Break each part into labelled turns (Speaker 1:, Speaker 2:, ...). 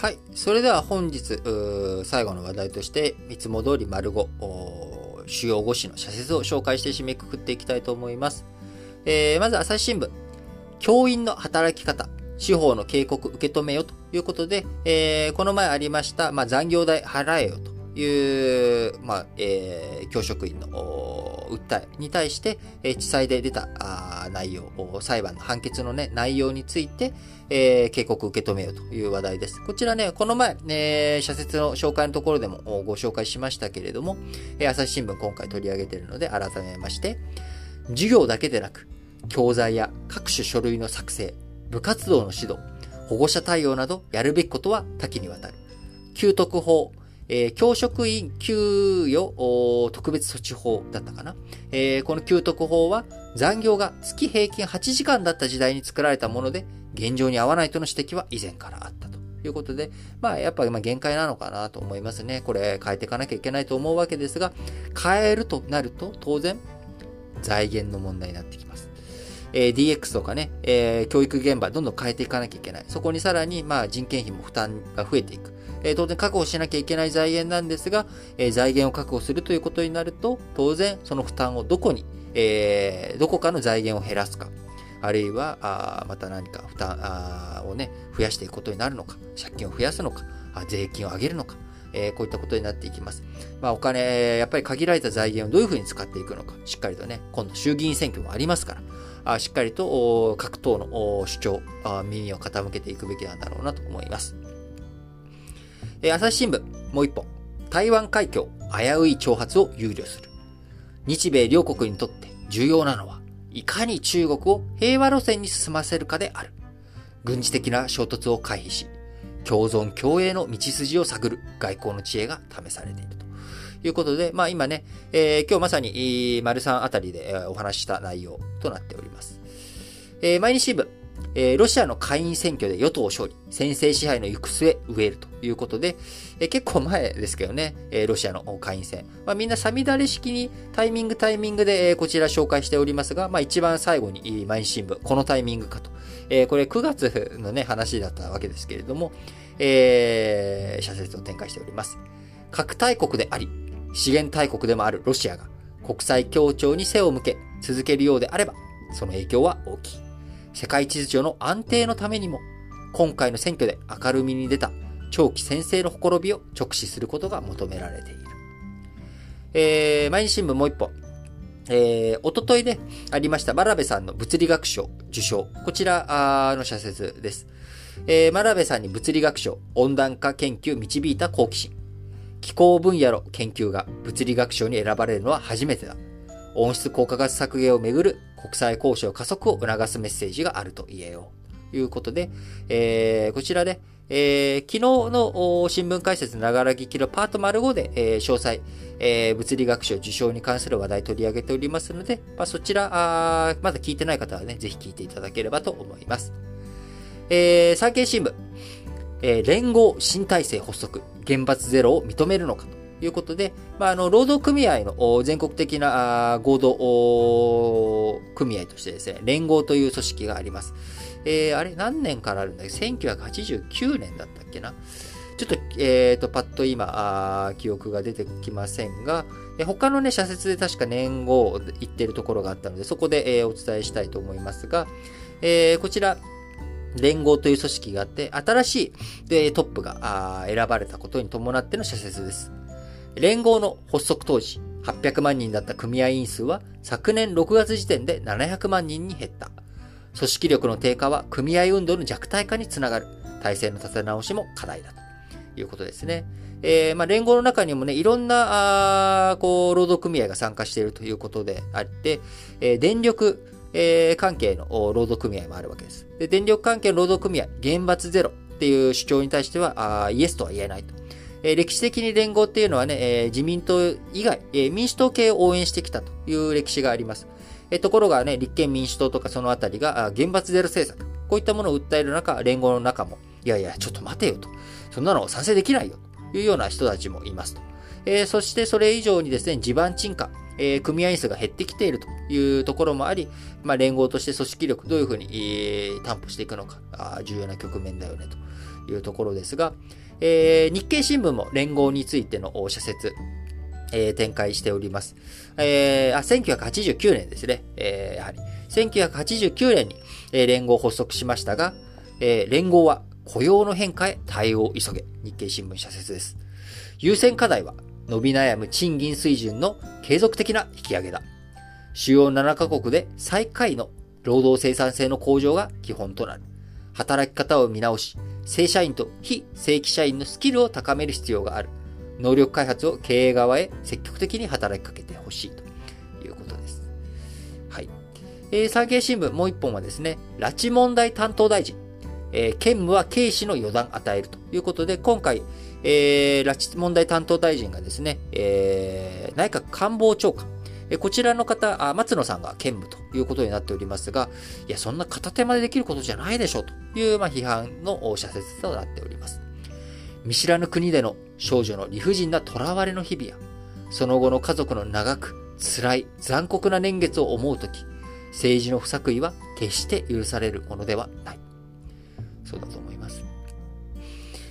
Speaker 1: はい。それでは本日、最後の話題として、いつも通り丸5、主要5紙の社説を紹介して締めくくっていきたいと思います。えー、まず朝日新聞。教員の働き方。司法の警告受け止めよということで、えー、この前ありました、まあ、残業代払えよという、まあ、えー、教職員の訴えに対して、え、地裁で出たあ内容、裁判の判決のね、内容について、えー、警告を受け止めようという話題です。こちらね、この前、えー、社説の紹介のところでもご紹介しましたけれども、え、朝日新聞今回取り上げているので改めまして、授業だけでなく、教材や各種書類の作成、部活動の指導、保護者対応などやるべきことは多岐にわたる。給特法、えー、教職員給与特別措置法だったかな。えー、この給特法は残業が月平均8時間だった時代に作られたもので、現状に合わないとの指摘は以前からあったということで、まあやっぱり限界なのかなと思いますね。これ変えていかなきゃいけないと思うわけですが、変えるとなると当然財源の問題になってきます。えー、DX とかね、えー、教育現場どんどん変えていかなきゃいけない。そこにさらに、まあ、人件費も負担が増えていく。えー、当然確保しなきゃいけない財源なんですが、えー、財源を確保するということになると、当然その負担をどこに、えー、どこかの財源を減らすか、あるいは、あまた何か負担あをね、増やしていくことになるのか、借金を増やすのか、あ税金を上げるのか、えー、こういったことになっていきます。まあ、お金、やっぱり限られた財源をどういうふうに使っていくのか、しっかりとね、今度衆議院選挙もありますから、あしっかりと各党の主張あ、耳を傾けていくべきなんだろうなと思います。え、朝日新聞、もう一本。台湾海峡、危うい挑発を憂慮する。日米両国にとって重要なのは、いかに中国を平和路線に進ませるかである。軍事的な衝突を回避し、共存共栄の道筋を探る外交の知恵が試されているということで、まあ今ね、えー、今日まさに、丸3あたりでお話した内容となっております。えー、毎日新聞、えー、ロシアの下院選挙で与党勝利、先制支配の行く末植えるということで、えー、結構前ですけどね、えー、ロシアの下院選。まあ、みんなさみだれ式にタイミングタイミングで、え、こちら紹介しておりますが、まあ、一番最後に毎日新聞、このタイミングかと。え、これ9月のね、話だったわけですけれども、えー、社説を展開しております。核大国であり、資源大国でもあるロシアが国際協調に背を向け続けるようであれば、その影響は大きい。世界秩序の安定のためにも、今回の選挙で明るみに出た長期先制のほころびを直視することが求められている。えー、毎日新聞もう一本。えー、おとといでありました真鍋さんの物理学賞受賞。こちらの社説です。えー、真鍋さんに物理学賞、温暖化研究導いた好奇心。気候分野の研究が物理学賞に選ばれるのは初めてだ。温室効果ガス削減をめぐる国際交渉加速を促すメッセージがあると言えよう。ということで、えー、こちらで、えー、昨日の新聞解説ながら聞きのパート丸5で、えー、詳細、えー、物理学賞受賞に関する話題取り上げておりますので、まあ、そちらあ、まだ聞いてない方はね、ぜひ聞いていただければと思います。えー、産経新聞、え、連合新体制発足、原発ゼロを認めるのかということで、まあ、あの、労働組合の全国的な合同組合としてですね、連合という組織があります。えー、あれ何年からあるんだっけ ?1989 年だったっけな？ちょっと、えっ、ー、と、パッと今あ、記憶が出てきませんが、え他のね、社説で確か年号言ってるところがあったので、そこで、えー、お伝えしたいと思いますが、えー、こちら、連合という組織があって、新しいトップが選ばれたことに伴っての社説です。連合の発足当時、800万人だった組合員数は昨年6月時点で700万人に減った。組織力の低下は組合運動の弱体化につながる。体制の立て直しも課題だということですね。えー、まあ、連合の中にもね、いろんな、あこう、労働組合が参加しているということであって、えー、電力、えー、関係の労働組合もあるわけです。で電力関係の労働組合、厳罰ゼロっていう主張に対しては、あイエスとは言えないと。え、歴史的に連合っていうのはね、え、自民党以外、え、民主党系を応援してきたという歴史があります。えところがね、立憲民主党とかそのあたりが、厳罰ゼロ政策、こういったものを訴える中、連合の中も、いやいや、ちょっと待てよと。そんなの賛成できないよというような人たちもいますと。えそしてそれ以上にですね、地盤沈下、えー、組合員数が減ってきているというところもあり、まあ、連合として組織力どういうふうに、えー、担保していくのかあ、重要な局面だよねというところですが、えー、日経新聞も連合についての社説、えー、展開しております。えー、あ、1989年ですね。えー、やはり。1989年に、えー、連合発足しましたが、えー、連合は雇用の変化へ対応を急げ。日経新聞社説です。優先課題は、伸び悩む賃金水準の継続的な引き上げだ。主要7カ国で最下位の労働生産性の向上が基本となる。働き方を見直し、正社員と非正規社員のスキルを高める必要がある。能力開発を経営側へ積極的に働きかけてほしいということです。はい。えー、産経新聞もう一本はですね、拉致問題担当大臣、えー、兼務は警視の予断与えるということで、今回、えー、拉致問題担当大臣がですね、えー、内閣官房長官、えこちらの方あ、松野さんが兼務ということになっておりますが、いや、そんな片手間でできることじゃないでしょうという、まあ、批判の社説となっております。見知らぬ国での少女の理不尽な囚われの日々や、その後の家族の長く、辛い、残酷な年月を思うとき、政治の不作為は決して許されるものではない。そうだと思います。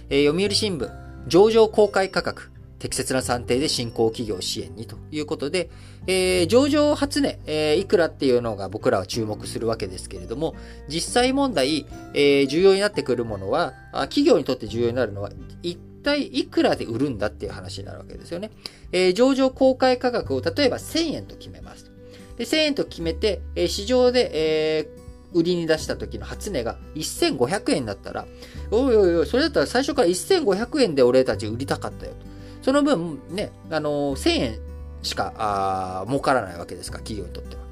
Speaker 1: えー、読売新聞、上場公開価格、適切な算定で新興企業支援にということで、えー、上場初値、えー、いくらっていうのが僕らは注目するわけですけれども、実際問題、えー、重要になってくるものは、企業にとって重要になるのは、一体いくらで売るんだっていう話になるわけですよね。えー、上場公開価格を例えば1000円と決めます。で1000円と決めて、えー、市場で、えー、売りに出した時の初値が1500円だったら、おいおいおい、それだったら最初から1500円で俺たち売りたかったよと。その分、ね、あの1000円しか、あ儲からないわけですから、企業にとっては。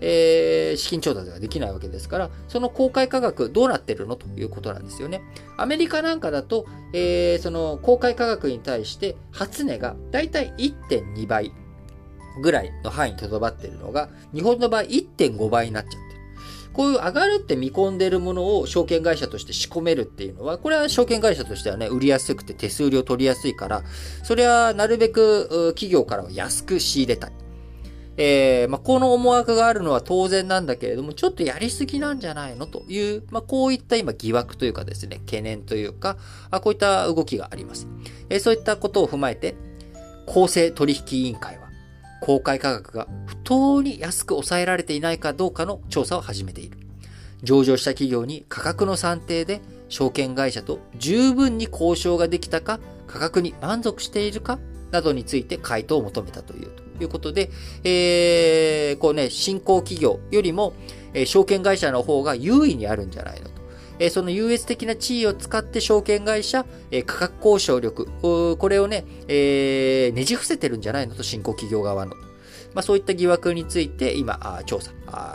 Speaker 1: えー、資金調達ができないわけですから、その公開価格どうなってるのということなんですよね。アメリカなんかだと、えー、その公開価格に対して初値がだいたい1.2倍ぐらいの範囲にとどまっているのが、日本の場合1.5倍になっちゃってこういう上がるって見込んでるものを証券会社として仕込めるっていうのは、これは証券会社としてはね、売りやすくて手数料取りやすいから、それはなるべく企業からは安く仕入れたい。えー、まあ、この思惑があるのは当然なんだけれども、ちょっとやりすぎなんじゃないのという、まあ、こういった今疑惑というかですね、懸念というか、あこういった動きがあります。えー、そういったことを踏まえて、公正取引委員会、公開価格が不当に安く抑えられていないかどうかの調査を始めている。上場した企業に価格の算定で証券会社と十分に交渉ができたか、価格に満足しているかなどについて回答を求めたというということで、えー、こうね、新興企業よりも、えー、証券会社の方が優位にあるんじゃないの。え、その優越的な地位を使って証券会社、え、価格交渉力、これをね、え、ねじ伏せてるんじゃないの？と、新興企業側の。まあ、そういった疑惑について今、調査、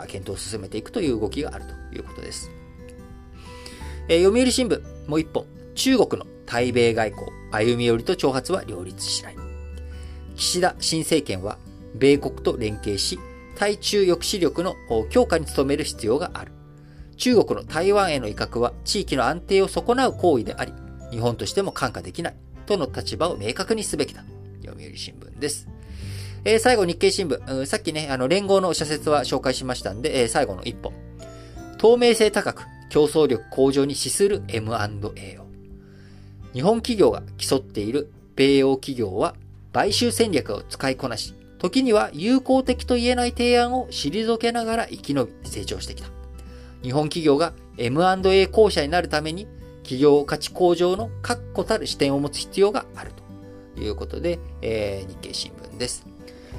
Speaker 1: 検討を進めていくという動きがあるということです。えー、読売新聞、もう一本。中国の対米外交、歩み寄りと挑発は両立しない。岸田新政権は、米国と連携し、対中抑止力の強化に努める必要がある。中国の台湾への威嚇は地域の安定を損なう行為であり、日本としても看過できないとの立場を明確にすべきだ。読売新聞です。えー、最後日経新聞、うんさっきね、あの連合の社説は紹介しましたんで、えー、最後の一本。透明性高く競争力向上に資する M&A を。日本企業が競っている米欧企業は買収戦略を使いこなし、時には友好的と言えない提案を退けながら生き延び成長してきた。日本企業が M&A 公社になるために企業価値向上の確固たる視点を持つ必要があるということで、えー、日経新聞です。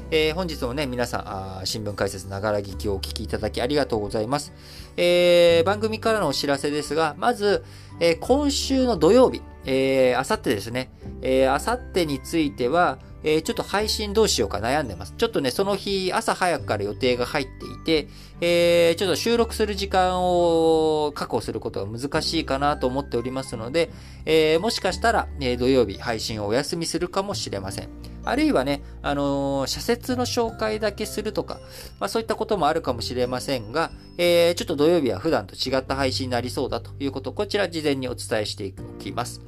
Speaker 1: えー、本日もね、皆さん、あ新聞解説ながら聞きをお聞きいただきありがとうございます。えー、番組からのお知らせですが、まず、えー、今週の土曜日、えー、あさってですね、えー、あさってについては、えー、ちょっと配信どうしようか悩んでます。ちょっとね、その日、朝早くから予定が入っていて、えー、ちょっと収録する時間を確保することが難しいかなと思っておりますので、えー、もしかしたら、え土曜日配信をお休みするかもしれません。あるいはね、あの、社説の紹介だけするとか、まあそういったこともあるかもしれませんが、えー、ちょっと土曜日は普段と違った配信になりそうだということ、こちら事前にお伝えしておきます。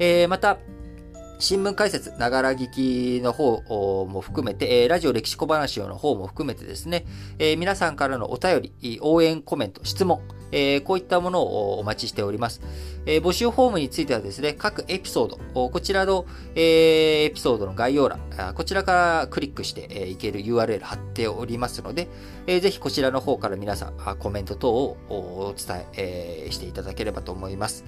Speaker 1: え、また、新聞解説、ながら聞きの方も含めて、ラジオ歴史小話の方も含めてですね、皆さんからのお便り、応援コメント、質問、こういったものをお待ちしております。募集フォームについてはですね、各エピソード、こちらの、エピソードの概要欄、こちらからクリックして、いける URL 貼っておりますので、ぜひこちらの方から皆さん、コメント等をお伝え、していただければと思います。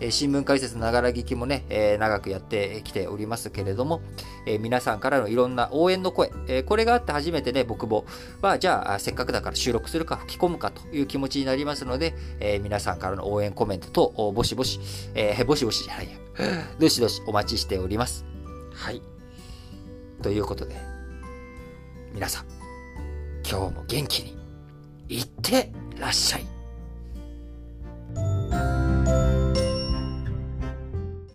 Speaker 1: え新聞解説ながら聞きもね、え長くやってきておりますけれども、え皆さんからのいろんな応援の声、えこれがあって初めてね、僕も、は、じゃあ、せっかくだから収録するか吹き込むかという気持ちになりますので、え皆さんからの応援コメントと、ぼしぼし、えー、ぼしぼしじゃないや、どしどしお待ちしております。はい。ということで、皆さん、今日も元気に、いってらっしゃい。